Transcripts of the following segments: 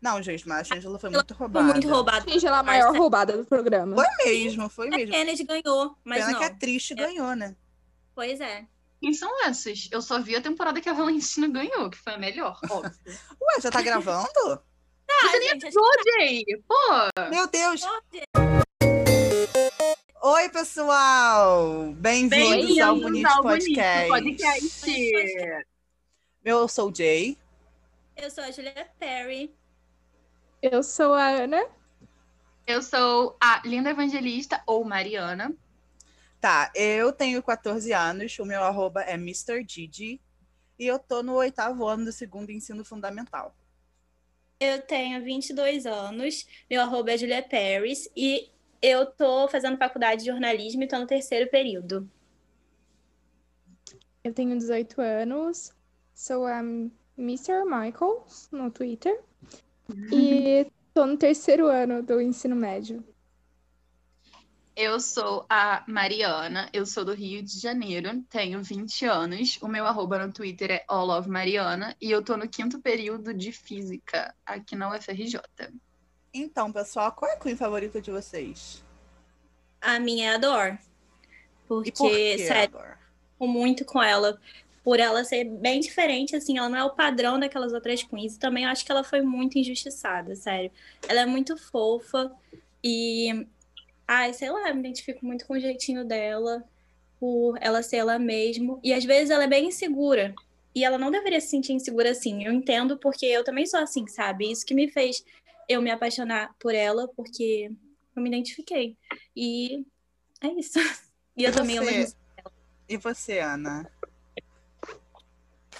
Não, gente, mas a Shangela foi muito Foi roubada. muito roubada. Gente, ela é a maior roubada do programa. Foi mesmo, foi A mesmo. Kennedy ganhou, mas Pena não. que a Triste É. ganhou, né? Pois é. Quem são essas? Eu só vi a temporada que a Valentina ganhou, que foi a melhor, óbvio. Ué, já tá gravando? Ah, gente, acho Ô, Jay, pô! Meu Deus! Oi, pessoal! Bem-vindos ao Bonito ao Bonito Podcast. Podcast. Eu sou o Jay. eu sou a Julia Perry. Eu sou a Ana. Eu sou a Linda Evangelista, ou Mariana. Tá, eu tenho 14 anos, o meu arroba é Mr. Didi e eu tô no oitavo ano do segundo ensino fundamental. Eu tenho 22 anos, meu arroba é Julia Paris e eu tô fazendo faculdade de jornalismo e tô no terceiro período. Eu tenho 18 anos. Sou a Mr. Michael no Twitter. E tô no terceiro ano do ensino médio. Eu sou a Mariana, eu sou do Rio de Janeiro, tenho 20 anos. O meu arroba no Twitter é allofmariana e eu tô no quinto período de Física aqui na UFRJ. Então, pessoal, qual é a queen favorita de vocês? A minha é a Dor. E Porque, por sério, amo muito com ela. Por ela ser bem diferente, assim, ela não é o padrão daquelas outras queens. E também eu acho que ela foi muito injustiçada, sério. Ela é muito fofa e. Ai, sei lá, me identifico muito com o jeitinho dela, por ela ser ela mesma. E às vezes ela é bem insegura. E ela não deveria se sentir insegura assim. Eu entendo, porque eu também sou assim, sabe? Isso que me fez eu me apaixonar por ela, porque eu me identifiquei. E é isso. E eu E também amo você? músicas E você, Ana?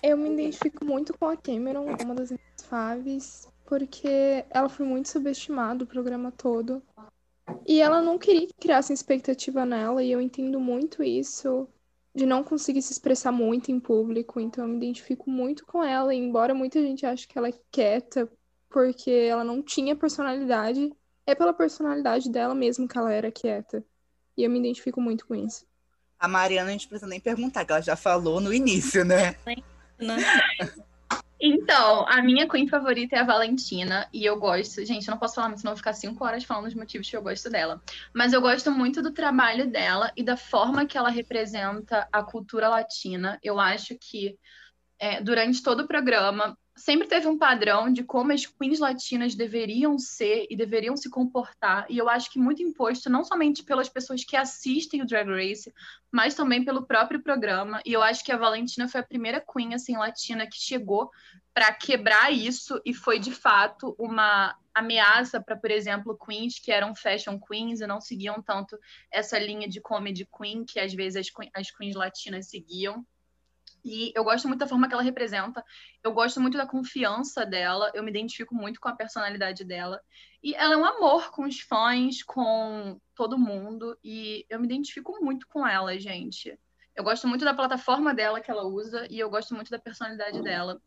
Eu me identifico muito com a Cameron, uma das minhas faves, porque ela foi muito subestimada o programa todo. E ela não queria que criassem expectativa nela, e eu entendo muito isso, de não conseguir se expressar muito em público. Então eu me identifico muito com ela, e embora muita gente ache que ela é quieta, porque ela não tinha personalidade, é pela personalidade dela mesmo que ela era quieta. E eu me identifico muito com isso. A Mariana a gente não precisa nem perguntar, que ela já falou no início, né? Né? Então, a minha queen favorita é a Valentina, e eu gosto. Gente, eu não posso falar muito, senão vou ficar cinco horas falando os motivos que eu gosto dela. Mas eu gosto muito do trabalho dela e da forma que ela representa a cultura latina. Eu acho que é, durante todo o programa sempre teve um padrão de como as queens latinas deveriam ser e deveriam se comportar. E eu acho que muito imposto, não somente pelas pessoas que assistem o Drag Race, mas também pelo próprio programa. E eu acho que a Valentina foi a primeira queen assim latina que chegou para quebrar isso e foi de fato uma ameaça para, por exemplo, queens que eram fashion queens e não seguiam tanto essa linha de comedy queen que às vezes as, que- as queens latinas seguiam. E eu gosto muito da forma que ela representa. Eu gosto muito da confiança dela. Eu me identifico muito com a personalidade dela. E ela é um amor com os fãs, com todo mundo. E eu me identifico muito com ela, gente. Eu gosto muito da plataforma dela que ela usa. E eu gosto muito da personalidade dela.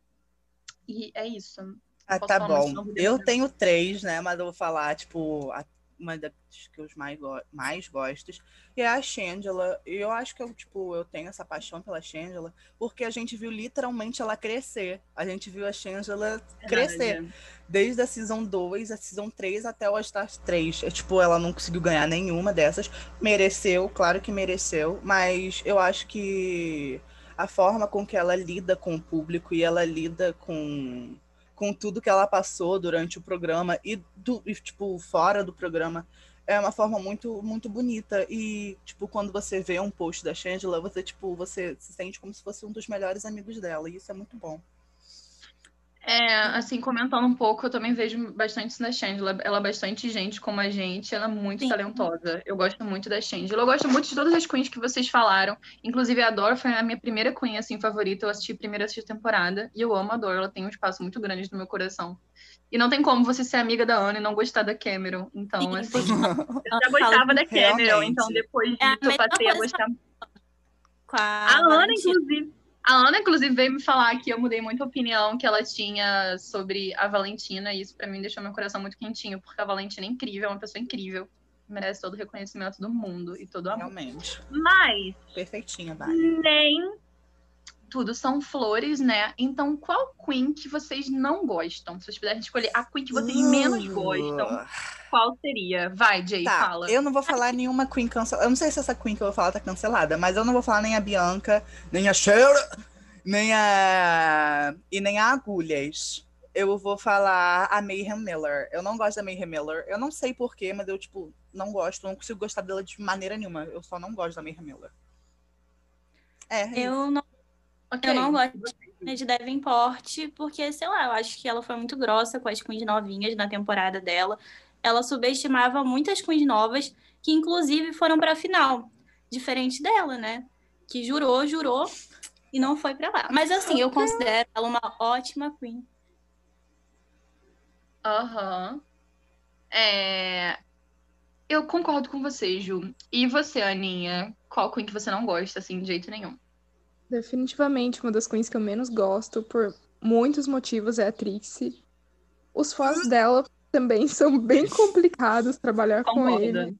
E é isso. Ah, tá bom. Eu tenho três, né? Mas eu vou falar, tipo, a- uma das que eu mais, go mais gosto, que é a Shangela. E eu acho que eu, tipo, eu tenho essa paixão pela Shangela, porque a gente viu literalmente ela crescer. A gente viu a Shangela crescer. Desde a Season 2, a Season 3 até o Stars 3. É, tipo, ela não conseguiu ganhar nenhuma dessas. Mereceu, claro que mereceu, mas eu acho que a forma com que ela lida com o público e ela lida com, com tudo que ela passou durante o programa e, do, e, tipo, fora do programa é uma forma muito muito bonita. E tipo quando você vê um post da Shangela você tipo você se sente como se fosse um dos melhores amigos dela e isso é muito bom É, assim, comentando um pouco, eu também vejo bastante isso na Shangela. Ela é bastante gente como a gente, ela é muito Sim. talentosa. Eu gosto muito da Shangela. Eu gosto muito de todas as queens que vocês falaram. Inclusive, a Dor foi a minha primeira queen, assim, favorita. Eu assisti a primeira assisti a temporada. E eu amo a Dor, ela tem um espaço muito grande no meu coração. E não tem como você ser amiga da Ana e não gostar da Cameron. Então, Sim, assim, eu já gostava da Cameron. Realmente. Então, depois É disso, eu mesma passei a gostar com a, a Ana, inclusive, a Ana, inclusive, veio me falar que eu mudei muito a opinião que ela tinha sobre a Valentina, e isso pra mim deixou meu coração muito quentinho, porque a Valentina é incrível, é uma pessoa incrível, merece todo o reconhecimento do mundo e todo o amor. realmente Mas perfeitinha vale nem tudo são flores, né? Então, qual Queen que vocês não gostam? Se vocês puderem escolher a Queen que vocês menos gostam, qual seria? Vai, Jay, Tá, fala. eu não vou falar nenhuma Queen cancelada. Eu não sei se essa Queen que eu vou falar tá cancelada, mas eu não vou falar nem a Bianca, nem a Cher, nem a. e nem a Agulhas. Eu vou falar a Mayhem Miller. Eu não gosto da Mayhem Miller. Eu não sei porquê, mas eu, tipo, não gosto. Não consigo gostar dela de maneira nenhuma. Eu só não gosto da Mayhem Miller. É, é isso. Eu não, Ok. eu não gosto de Davenport, porque, sei lá, eu acho que ela foi muito grossa com as queens novinhas na temporada dela. Ela subestimava muitas queens novas, que inclusive foram pra final. Diferente dela, né? Que jurou, jurou e não foi pra lá. Mas assim, eu considero ela uma ótima queen. Aham. É... Eu concordo com você, Ju. E você, Aninha? Qual Queen que você não gosta, assim, de jeito nenhum? Definitivamente uma das queens que eu menos gosto, por muitos motivos, é a Trixie. Os fãs dela também são bem complicados trabalhar com ele.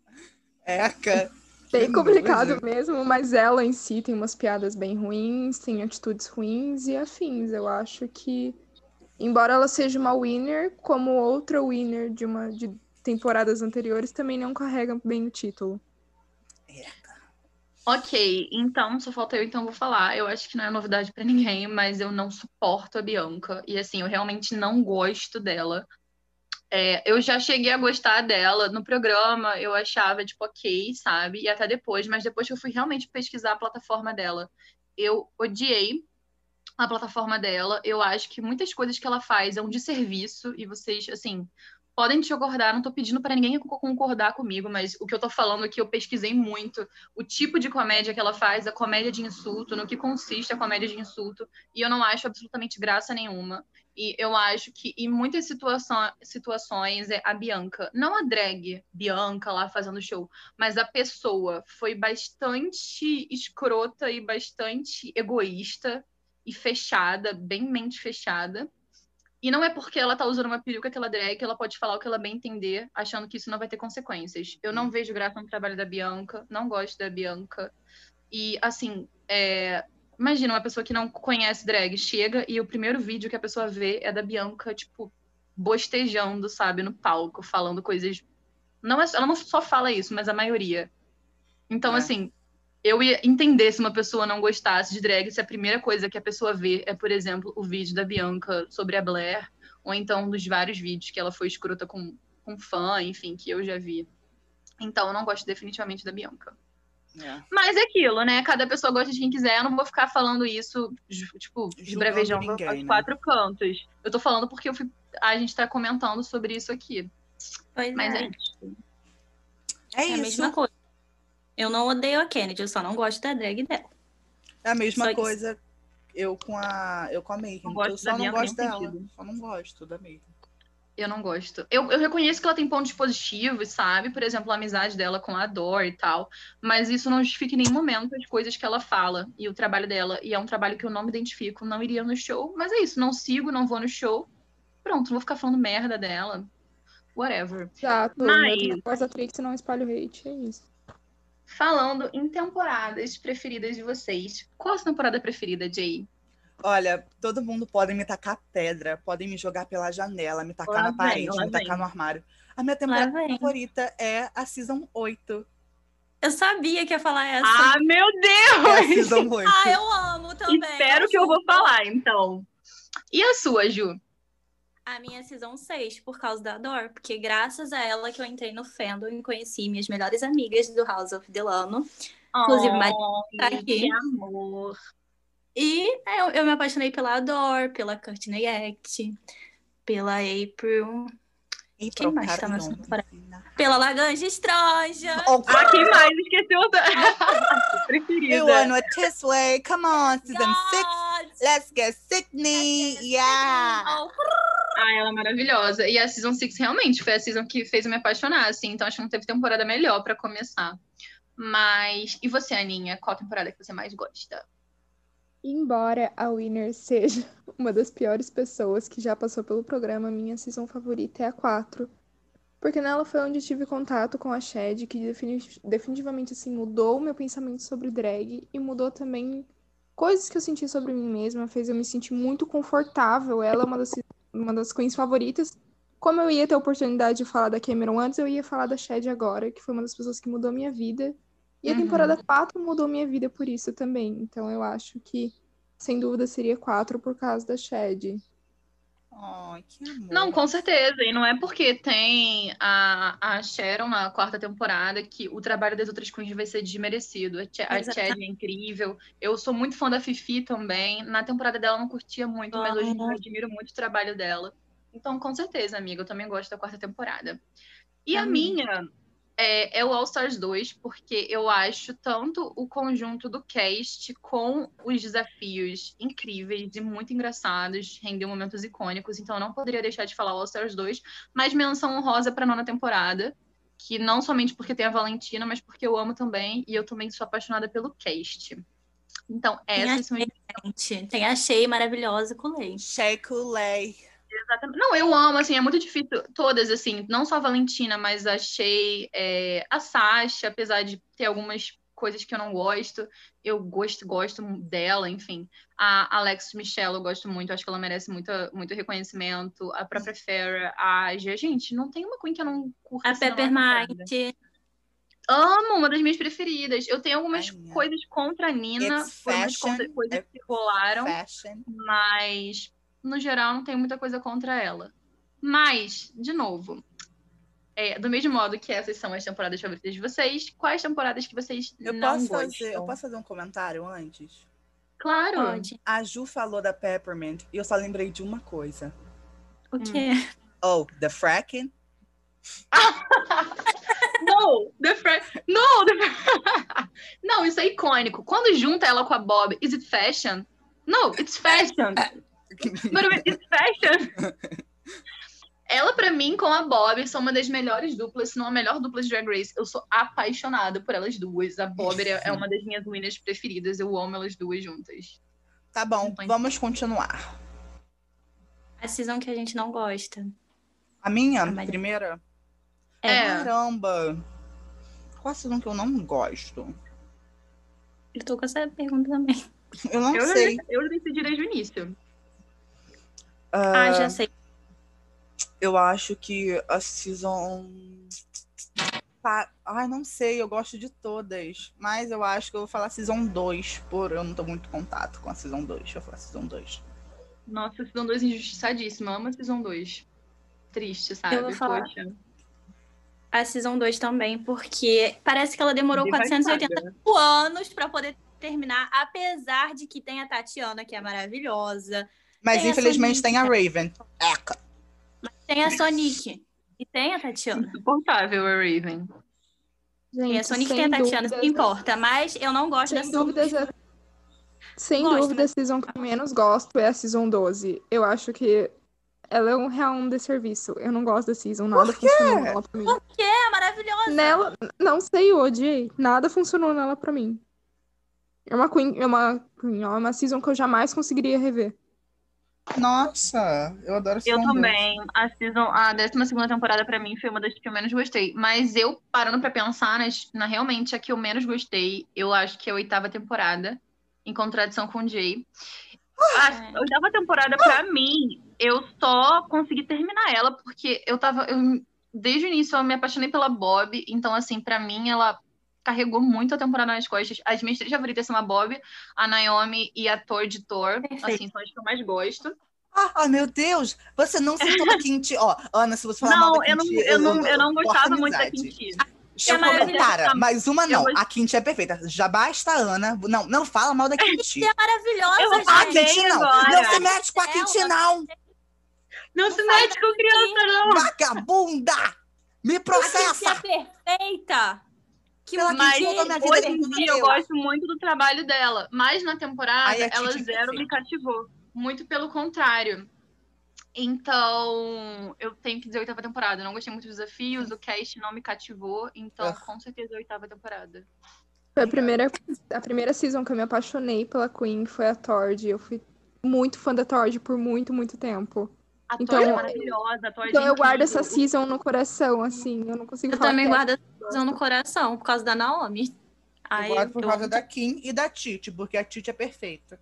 Eca. Bem complicado mesmo, mas ela em si tem umas piadas bem ruins, tem atitudes ruins e afins. Eu acho que, embora ela seja uma winner, como outra winner de uma de temporadas anteriores, também não carrega bem o título. Ok, então, só falta eu, então vou falar. Eu acho que não é novidade pra ninguém, mas eu não suporto a Bianca. E assim, eu realmente não gosto dela. É, eu já cheguei a gostar dela no programa, eu achava, tipo, ok, sabe? E até depois, mas depois que eu fui realmente pesquisar a plataforma dela, eu odiei a plataforma dela. Eu acho que muitas coisas que ela faz é um desserviço, e vocês, assim, podem discordar, não tô pedindo pra ninguém co- concordar comigo, mas o que eu tô falando aqui, eu pesquisei muito o tipo de comédia que ela faz, a comédia de insulto, no que consiste a comédia de insulto, e eu não acho absolutamente graça nenhuma. E eu acho que em muitas situação, situações é a Bianca, não a drag Bianca lá fazendo show, mas a pessoa foi bastante escrota e bastante egoísta e fechada, bem mente fechada. E não é porque ela tá usando uma peruca que ela drag que ela pode falar o que ela bem entender, achando que isso não vai ter consequências. Eu não vejo graça no trabalho da Bianca, não gosto da Bianca. E, assim, é, imagina uma pessoa que não conhece drag, chega e o primeiro vídeo que a pessoa vê é da Bianca, tipo, bostejando, sabe, no palco, falando coisas. Não é- ela não só fala isso, mas a maioria. Então, É. assim, eu ia entender se uma pessoa não gostasse de drag, se a primeira coisa que a pessoa vê é, por exemplo, o vídeo da Bianca sobre a Blair, ou então dos vários vídeos que ela foi escrota com, com fã, enfim, que eu já vi. Então, eu não gosto definitivamente da Bianca. É. Mas é aquilo, né? Cada pessoa gosta de quem quiser. Eu não vou ficar falando isso, tipo, Julgando esbravejando ninguém, aos né? quatro cantos. Eu tô falando porque eu fui- a gente tá comentando sobre isso aqui. Pois Mas é. é isso. É É a isso. Eu não odeio a Kennedy, eu só não gosto da drag dela. É a mesma Só isso. coisa eu com a eu com a gosto Eu só não gosto nem dela. sentido. Só não gosto da Mayhem. Eu não gosto. Eu, eu reconheço que ela tem pontos positivos, sabe? Por exemplo, a amizade dela com a Dor e tal. Mas isso não justifica em nenhum momento as coisas que ela fala e o trabalho dela. E é um trabalho que eu não me identifico, não iria no show. Mas é isso, não sigo, não vou no show. Pronto, não vou ficar falando merda dela. Whatever. Exato. Mas-. Após a Trixie não espalho hate, é isso. Falando em temporadas preferidas de vocês. Qual a sua temporada preferida, Jay? Olha, todo mundo pode me tacar pedra, podem me jogar pela janela, me tacar Lá na vem, parede, me tacar vem. no armário. A minha temporada favorita é a Season 8. Eu sabia que ia falar essa. Ah, meu É a Deus! Season 8. Ah, eu amo também. Espero que eu vou falar, então. E a sua, Ju? A minha season 6, por causa da Dor, porque graças a ela que eu entrei no fandom e conheci minhas melhores amigas do House of Delano. Inclusive, Mari tá aqui. Que amor. E é, eu, eu me apaixonei pela Dor, pela Courtney Act, pela April, E Quem mais tá nessa temporada? pela Laganja Estranja. Oh, Ah, quem mais? Esqueceu da you preferida. want it this way? Come on, Season 6. God! Let's get Sydney. Yeah. Oh, Ah, ela é maravilhosa. E a Season 6 realmente foi a season que fez eu me apaixonar, assim. Então acho que não teve temporada melhor pra começar. Mas. E você, Aninha? Qual temporada que você mais gosta? Embora a Winner seja uma das piores pessoas que já passou pelo programa, minha season favorita é a 4. Porque nela foi onde tive contato com a Shed, que defini- definitivamente assim, mudou o meu pensamento sobre drag e mudou também coisas que eu senti sobre mim mesma, fez eu me sentir muito confortável. Ela é uma das, uma das queens favoritas. Como eu ia ter a oportunidade de falar da Cameron antes, eu ia falar da Shed agora, que foi uma das pessoas que mudou a minha vida. E a Uhum. temporada 4 mudou minha vida por isso também. Então eu acho que, sem dúvida, seria 4 por causa da Shed. Ai, que amor. Não, com certeza. E não é porque tem a, a Sharon na quarta temporada que o trabalho das outras queens vai ser desmerecido. A, Ch a. Chad é incrível. Eu sou muito fã da Fifi também. Na temporada dela eu não curtia muito, mas hoje eu admiro muito o trabalho dela. Então, com certeza, amiga, eu também gosto da quarta temporada. E a minha é, é o All Stars 2, porque eu acho tanto o conjunto do cast com os desafios incríveis e muito engraçados, rendeu momentos icônicos, então eu não poderia deixar de falar All Stars 2, mas menção honrosa para nona temporada, que não somente porque tem a Valentina, mas porque eu amo também, e eu também sou apaixonada pelo cast. Então, Tem a essas são as Gente, tem a Shea maravilhosa com leite. Sheikulei. Exatamente. Não, eu amo, assim, é muito difícil. Todas, assim, não só a Valentina, mas a Shea, é, a Sasha, apesar de ter algumas coisas que eu não gosto, eu gosto, gosto dela, enfim. A Alex Michelle eu gosto muito, acho que ela merece muito, muito reconhecimento. A própria Farrah, a Aja. Gente, não tem uma Queen que eu não curto. A assim, na Pepper nossa vida. Mite. Amo, uma das minhas preferidas. Eu tenho algumas Ai, coisas contra a Nina, algumas coisas é que rolaram Fashion. mas no geral não tenho muita coisa contra ela. Mas, de novo, é, do mesmo modo que essas são as temporadas favoritas de vocês, quais temporadas que vocês Eu não posso, gostam? fazer, eu posso fazer um comentário antes? Claro. Pode. A Ju falou da Peppermint e eu só lembrei de uma coisa. O quê? Oh, the fracking. No, the Fra- No, the... não, isso é icônico. Quando junta ela com a Bob, is it fashion? No, it's fashion. Ela, pra mim, com a Bob, são uma das melhores duplas, se não a melhor dupla de Drag Race. Eu sou apaixonada por elas duas. A Bob é, é uma das minhas winners preferidas. Eu amo elas duas juntas. Tá bom, Muito. vamos continuar. A season que a gente não gosta. A minha A primeira? É. Caramba. Qual a season que eu não gosto? Eu tô com essa pergunta também. Eu não Eu, sei. eu decidi desde o início. Ah, já sei. Eu acho que a season. Tá- Ai, não sei, eu gosto de todas. Mas eu acho que eu vou falar season 2, por eu não tô muito em contato com a season 2. Deixa eu falar season 2. Nossa, Season 2 injustiçadíssima. Amo a Season 2. Triste, sabe? Eu vou falar. Poxa. A Season 2 também, porque parece que ela demorou Devastada. 485 anos pra poder terminar, apesar de que tem a Tatiana, que é maravilhosa. Mas Tem a infelizmente tem a Raven. Eca. Tem a Sonic. E tem a Tatiana. Insuportável a Raven. Tem a Gente, Sonic e tem a Tatiana, isso que dúvidas- importa. Mas eu não gosto Sem dessa dúvidas, a... sem Gosto, dúvida, a season que eu menos gosto é a season 12. Eu acho que ela é um real um desserviço. Eu não gosto da season, nada funcionou nela pra mim. É maravilhosa. Nela, não sei, eu odiei. Nada funcionou nela pra mim. É uma queen, é uma, é uma season que eu jamais conseguiria rever. Nossa, eu adoro Eu season 2. também. A season, a 12 temporada pra mim foi uma das que eu menos gostei. Mas eu, parando pra pensar, nas- na, realmente a que eu menos gostei, eu acho que é a oitava temporada, em contradição com o Jay. A oitava temporada, pra mim, eu só consegui terminar ela porque eu tava. eu- desde o início eu me apaixonei pela Bob, então, assim, pra mim ela carregou muito a temporada nas costas. As minhas três favoritas são a Bob, a Naomi e a Thor de Thor. Perfeito. Assim, são as que eu mais gosto. Ah, ai, meu Deus! Você não citou a Quinti. Ó, Ana, se você falar mal Não, da eu não, Quinti, eu não, eu não gostava a muito da. Quinti. Deixa eu É mas uma não. Eu A Quinti é perfeita. Já basta a Ana. Não, não fala mal da Quinti. É maravilhosa, Eu gente. A Quinti não. agora. Não se mete com a Quinti, não. Não se Não fala mete com criança, não. Vagabunda! Me A Quincy processa! é perfeita. Que Pela mas minha vida Hoje em dia eu gosto muito do trabalho dela, mas na temporada Ai, ela é zero me cativou. Muito pelo contrário. Então, eu tenho que dizer a oitava temporada. Eu não gostei muito dos desafios, o cast não me cativou, então Ah. com certeza a oitava temporada. Foi a primeira, a primeira season que eu me apaixonei pela Queen foi a Tord. Eu fui muito fã da Tord por muito, muito tempo. A Thor Então- é maravilhosa, a Thor é Então eu guardo essa season no coração, assim. Eu não consigo Eu falar também é- guardo a season no coração, por causa da Naomi. Ai, eu gosto por eu causa da Kim e da Titi, porque a Titi é perfeita.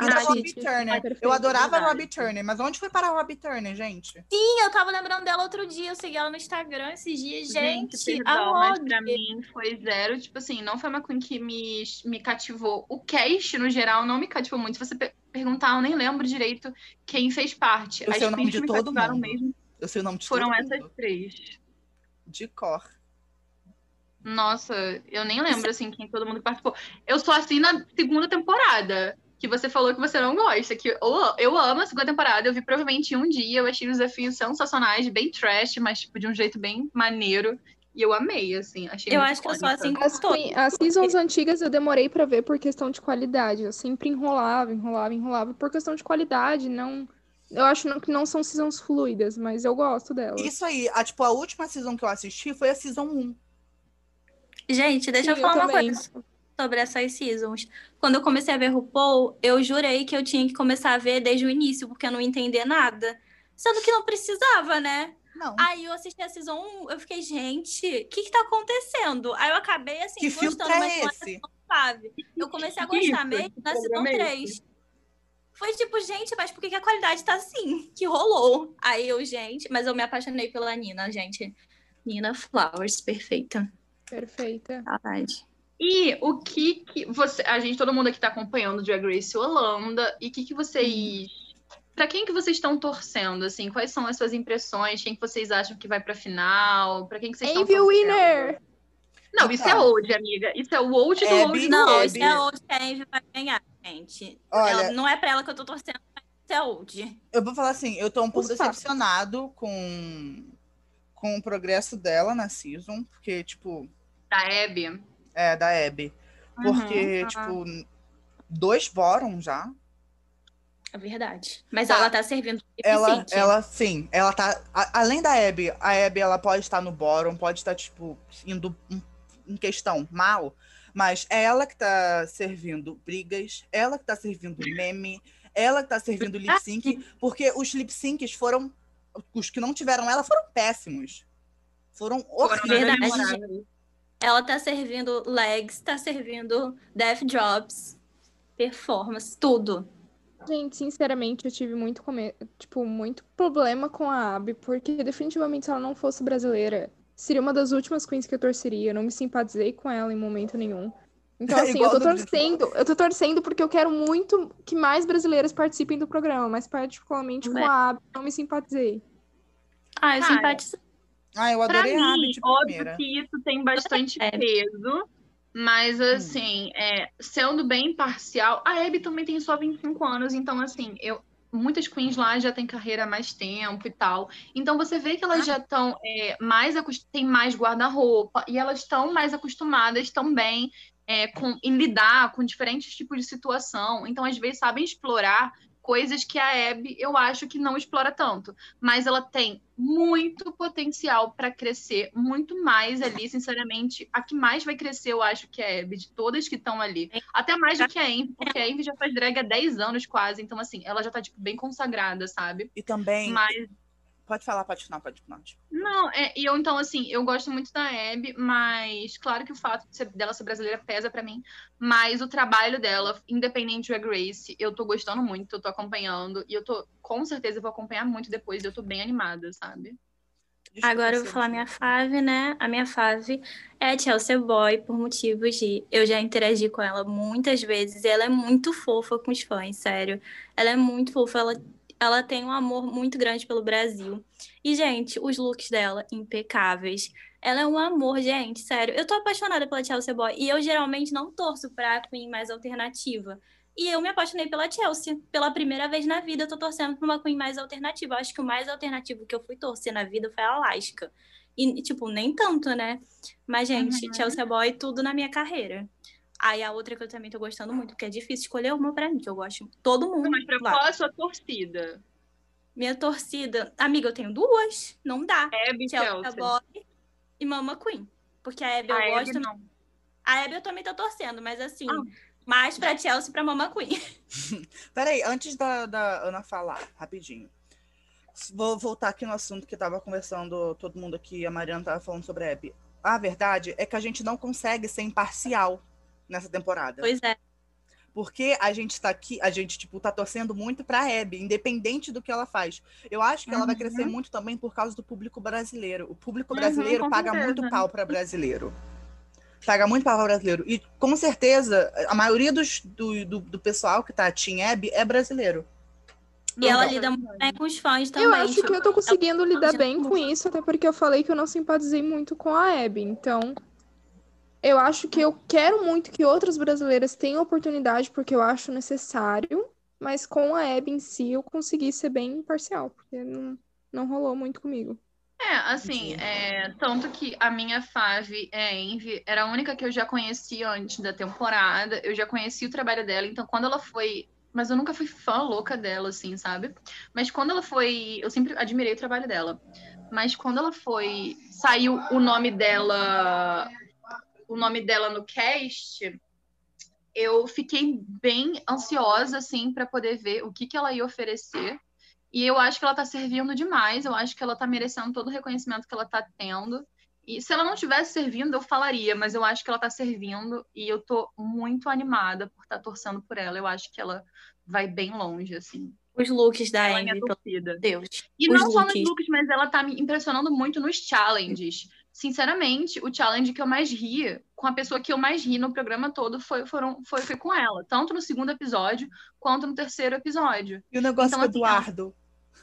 E Ah, Robbie Turner. eu adorava. Robbie Turner, mas onde foi parar a Robbie Turner, gente? Sim, eu tava lembrando dela outro dia. Eu segui ela no Instagram esses dias. Gente, perdão, a mas pra mim foi zero. Tipo assim, não foi uma Queen que me, me cativou. O cast, no geral, não me cativou muito. Se você pe- perguntar, eu nem lembro direito quem fez parte. Eu As sei o nome de todo mundo. mesmo Eu sei o nome de foram todo essas mundo. três. De cor. Nossa, eu nem lembro, assim, quem todo mundo participou. Eu só assim na segunda temporada, que você falou que você não gosta. Que eu, eu amo a segunda temporada, eu vi provavelmente um dia, eu achei os desafios sensacionais, bem trash, mas tipo, de um jeito bem maneiro. E eu amei, assim, achei Eu acho que eu sou assim com As, todos. as seasons antigas eu demorei pra ver por questão de qualidade. Eu sempre enrolava, enrolava, enrolava por questão de qualidade. Não, eu acho que não são seasons fluidas, mas eu gosto delas. Isso aí, a, tipo, a última season que eu assisti foi a season 1. Gente, deixa Sim, eu falar eu uma também. coisa sobre essas seasons. Quando eu comecei a ver RuPaul, eu jurei que eu tinha que começar a ver desde o início, porque eu não entendia nada. Sendo que não precisava, né? Não. Aí eu assisti a Season 1, eu fiquei, gente, o que que tá acontecendo? Aí eu acabei, assim, que filtro gostando, mas é não era esse? suave. Eu comecei a gostar mesmo na Season programa é 3. Foi tipo, gente, mas por que que a qualidade tá assim? Que rolou. Aí eu, gente, mas eu me apaixonei pela Nina, gente. Nina Flowers, perfeita. Perfeita. Saudade. E o que que você. A gente, todo mundo aqui tá acompanhando Drag Race Holanda. E o que que vocês. Pra quem que vocês estão torcendo, assim? Quais são as suas impressões? Quem que vocês acham que vai pra final? Pra quem que vocês estão Envy torcendo? Winner! Não, isso é Então. old, amiga. Isso é o old do Abby- old do Não, Abby- isso é old que a Envy vai ganhar, gente. Olha, Ela- não é pra ela que eu tô torcendo, mas isso é old. eu vou falar assim, eu tô um pouco decepcionado com, com o progresso dela na season, porque, tipo, Da Abby. É, da Abby. Porque, Uhum. tipo, dois bórum já. É verdade. Mas Tá. ela tá servindo Ela, ela, sim, ela tá. a- além da Abby, a Abby ela pode estar no bórum, pode estar, tipo, indo em- em questão mal, mas é ela que tá servindo brigas, ela que tá servindo meme, ela que tá servindo lip sync, porque os lip syncs foram. Os que não tiveram ela foram péssimos. Foram horríveis. Verdade. Ela tá servindo legs, tá servindo death drops, performance, tudo. Gente, sinceramente, eu tive muito, come... tipo, muito problema com a Abby, porque definitivamente se ela não fosse brasileira, seria uma das últimas queens que eu torceria. Eu não me simpatizei com ela em momento nenhum. Então, É assim, eu igual tô do torcendo, eu tô torcendo porque eu quero muito que mais brasileiras participem do programa, mas particularmente com É. a Abby, eu não me simpatizei. Ah, eu Cara, simpatizo. Ah, eu Pra adorei a Abby mim, óbvio primeira. que isso tem bastante É. peso, mas assim, é, sendo bem imparcial, a Abby também tem só 25 anos, então assim, eu muitas queens lá já têm carreira há mais tempo e tal. Então você vê que elas já estão é, mais têm mais guarda-roupa e elas estão mais acostumadas também é, com, em lidar com diferentes tipos de situação. Então, às vezes, sabem explorar coisas que a Abby eu acho que não explora tanto. Mas ela tem muito potencial para crescer, muito mais ali, sinceramente. A que mais vai crescer, eu acho que é a Abby, de todas que estão ali. Até mais do que a Envy, porque a Envy já faz drag há 10 anos quase. Então, assim, ela já tá, tipo, bem consagrada, sabe? E também. Mas Pode falar, pode falar, pode falar. não, é, e eu então assim, eu gosto muito da Abby, mas claro que o fato de ser- dela ser brasileira pesa pra mim, mas o trabalho dela, independente Drag Race, eu tô gostando muito, eu tô acompanhando e eu tô com certeza vou acompanhar muito depois, eu tô bem animada, sabe? Desculpa, Agora eu vou falar minha fave, né? A minha fave é a Chelsea Boy, por motivos de. Eu já interagi com ela muitas vezes e ela é muito fofa com os fãs, sério. Ela é muito fofa, ela, ela tem um amor muito grande pelo Brasil. E, gente, os looks dela, impecáveis. Ela é um amor, gente, sério. Eu tô apaixonada pela Chelsea Boy e eu geralmente não torço pra Queen mais alternativa. E eu me apaixonei pela Chelsea. Pela primeira vez na vida, eu tô torcendo pra uma Queen mais alternativa. Eu acho que o mais alternativo que eu fui torcer na vida foi a Alaska. E, tipo, nem tanto, né? Mas, gente, Uhum. Chelsea Boy, tudo na minha carreira. Aí a outra que eu também tô gostando muito, porque é difícil escolher uma pra mim, que eu gosto todo mundo. Mas pra lá. qual a sua torcida? Minha torcida. Amiga, eu tenho duas. Não dá. Abby e Chelsea. Boy e Mama Queen. Porque a Abby eu A Abby gosto. não. A Abby eu também tô torcendo, mas assim, Ah. mais pra Chelsea e pra Mama Queen. Peraí, antes da, da Ana falar, rapidinho. Vou voltar aqui no assunto que tava conversando todo mundo aqui, a Mariana tava falando sobre a Abby. a verdade é que a gente não consegue ser imparcial nessa temporada. Pois é. Porque a gente tá aqui, a gente, tipo, tá torcendo muito pra Abby, independente do que ela faz. Eu acho que ela vai crescer Uhum. muito também por causa do público brasileiro. O público Uhum, brasileiro com paga certeza. muito pau pra brasileiro. Paga muito pau pra brasileiro. E com certeza, a maioria dos, do, do, do pessoal que tá Team Abby é brasileiro. E ela Não. lida muito bem com os fãs também. Eu acho tipo, que eu tô conseguindo lidar bem com isso, até porque eu falei que eu não simpatizei muito com a Abby. Então, eu acho que eu quero muito que outras brasileiras tenham oportunidade, porque eu acho necessário. Mas com a Abby em si, eu consegui ser bem imparcial, porque não, não rolou muito comigo. É, assim, é, tanto que a minha fave, é, Envy, era a única que eu já conhecia antes da temporada. Eu já conhecia o trabalho dela, então quando ela foi. Mas eu nunca fui fã louca dela, assim, sabe? Mas quando ela foi. Eu sempre admirei o trabalho dela. Mas quando ela foi. Saiu o nome dela. O nome dela no cast. Eu fiquei bem ansiosa, assim, para poder ver o que, que ela ia oferecer. E eu acho que ela tá servindo demais, eu acho que ela tá merecendo todo o reconhecimento que ela tá tendo. E se ela não tivesse servindo, eu falaria, mas eu acho que ela tá servindo e eu tô muito animada por estar torcendo por ela. Eu acho que ela vai bem longe, assim. Os looks da Ela é pelo torcida. Deus. E Os não só nos looks. looks, mas ela tá me impressionando muito nos challenges. Sinceramente, o challenge que eu mais ri, com a pessoa que eu mais ri no programa todo, foi, foram, foi, foi com ela. Tanto no segundo episódio, quanto no terceiro episódio. E o negócio Então, do assim, Eduardo.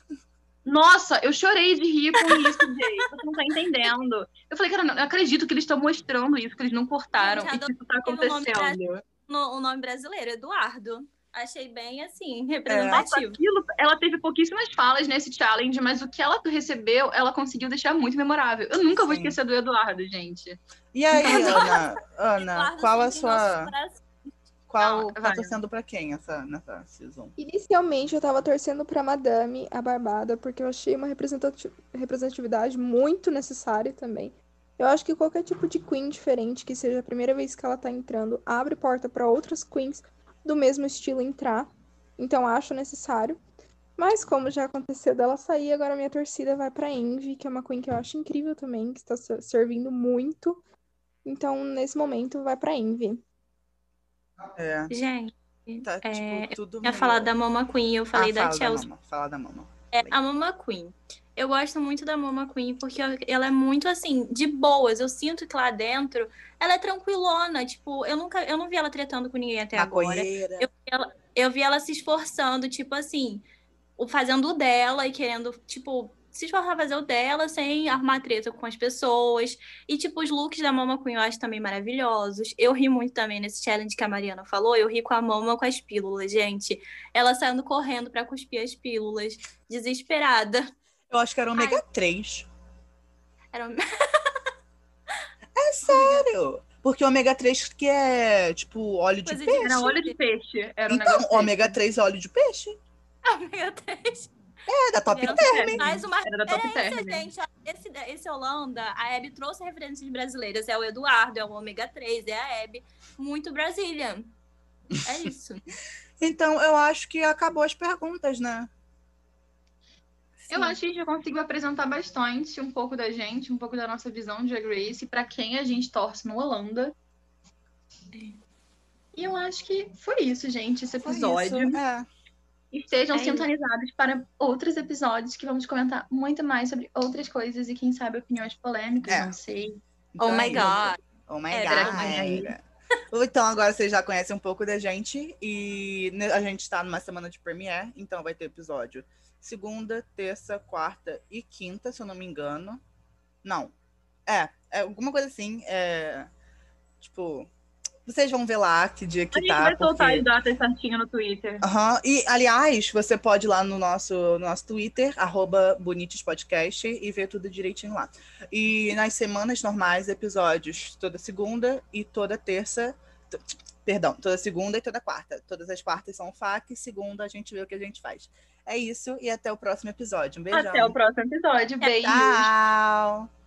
Nossa, eu chorei de rir com isso, Jay. Você não tá entendendo. Eu falei, cara, não eu acredito que eles estão mostrando isso, que eles não cortaram Gente, e que isso tá teve um nome acontecendo. No, o nome brasileiro, Eduardo. Achei bem, assim, Nossa, representativo. aquilo, ela teve pouquíssimas falas nesse challenge, mas o que ela recebeu, ela conseguiu deixar muito memorável. Eu nunca vou Sim. esquecer do Eduardo, gente. E aí, Ana, Ana, Eduardo qual a sua. Qual Não, tá torcendo pra quem essa, nessa season? Inicialmente, eu tava torcendo pra Madame, a Barbada, porque eu achei uma representati- representatividade muito necessária também. Eu acho que qualquer tipo de queen diferente, que seja a primeira vez que ela tá entrando, abre porta pra outras queens do mesmo estilo entrar. Então, acho necessário. Mas, como já aconteceu dela sair, agora minha torcida vai pra Envy, que é uma queen que eu acho incrível também, que está ser- servindo muito. Então, nesse momento, vai pra Envy. É, Gente, tá é, tipo tudo eu ia falar da Mama Queen, eu falei ah, da fala Chelsea. Mama, fala da Mama. É, a Mama Queen. Eu gosto muito da Mama Queen porque ela é muito assim, de boas. Eu sinto que lá dentro ela é tranquilona. Tipo, eu nunca, eu não vi ela tretando com ninguém até agora. Maconheira. Eu vi, ela, eu vi ela se esforçando, tipo assim, o fazendo o dela e querendo, tipo, se esforçar a fazer o dela sem arrumar treta com as pessoas. E, tipo, os looks da Mama Queen eu acho também maravilhosos. Eu ri muito também nesse challenge que a Mariana falou. Eu ri com a Mama com as pílulas, gente. Ela saindo correndo pra cuspir as pílulas, desesperada. Eu acho que era ômega 3. Era... Sério? Porque ômega 3 que é tipo óleo de Coisa de- peixe. Era óleo de peixe. Era um Então, ômega 3 é óleo de peixe. Ômega 3. É, da Top Term. Mais uma Era da Top Era esse, Term. gente. Esse, esse Holanda, a Abby trouxe referências brasileiras. É o Eduardo, é o Ômega 3, é a Abby. Muito Brazilian. É isso. Então, eu acho que acabou as perguntas, né? Eu acho que a gente já conseguiu apresentar bastante um pouco da gente, um pouco da nossa visão de Drag Race, pra quem a gente torce no Holanda. E eu acho que foi isso, gente, esse episódio. isso, É. Estejam É isso. sintonizados para outros episódios que vamos comentar muito mais sobre outras coisas e, quem sabe, opiniões polêmicas, É. não sei. Oh Então my é isso. God. Oh my É, God. Então, agora vocês já conhecem um pouco da gente e a gente está numa semana de premiere, então vai ter episódio segunda, terça, quarta e quinta, se eu não me engano. Não. É, é alguma coisa assim. É, tipo, vocês vão ver lá que dia que A gente tá. vai soltar porque- as datas certinho no Twitter. Aham. E, aliás, você pode ir lá no nosso, no nosso Twitter, arroba Bonites Podcast, e ver tudo direitinho lá. E nas semanas normais, episódios toda segunda e toda terça. T- Perdão, toda segunda e toda quarta. Todas as quartas são FAQ, segunda a gente vê o que a gente faz. É isso, e até o próximo episódio. Um beijão. Até o próximo episódio. Beijos. Tchau!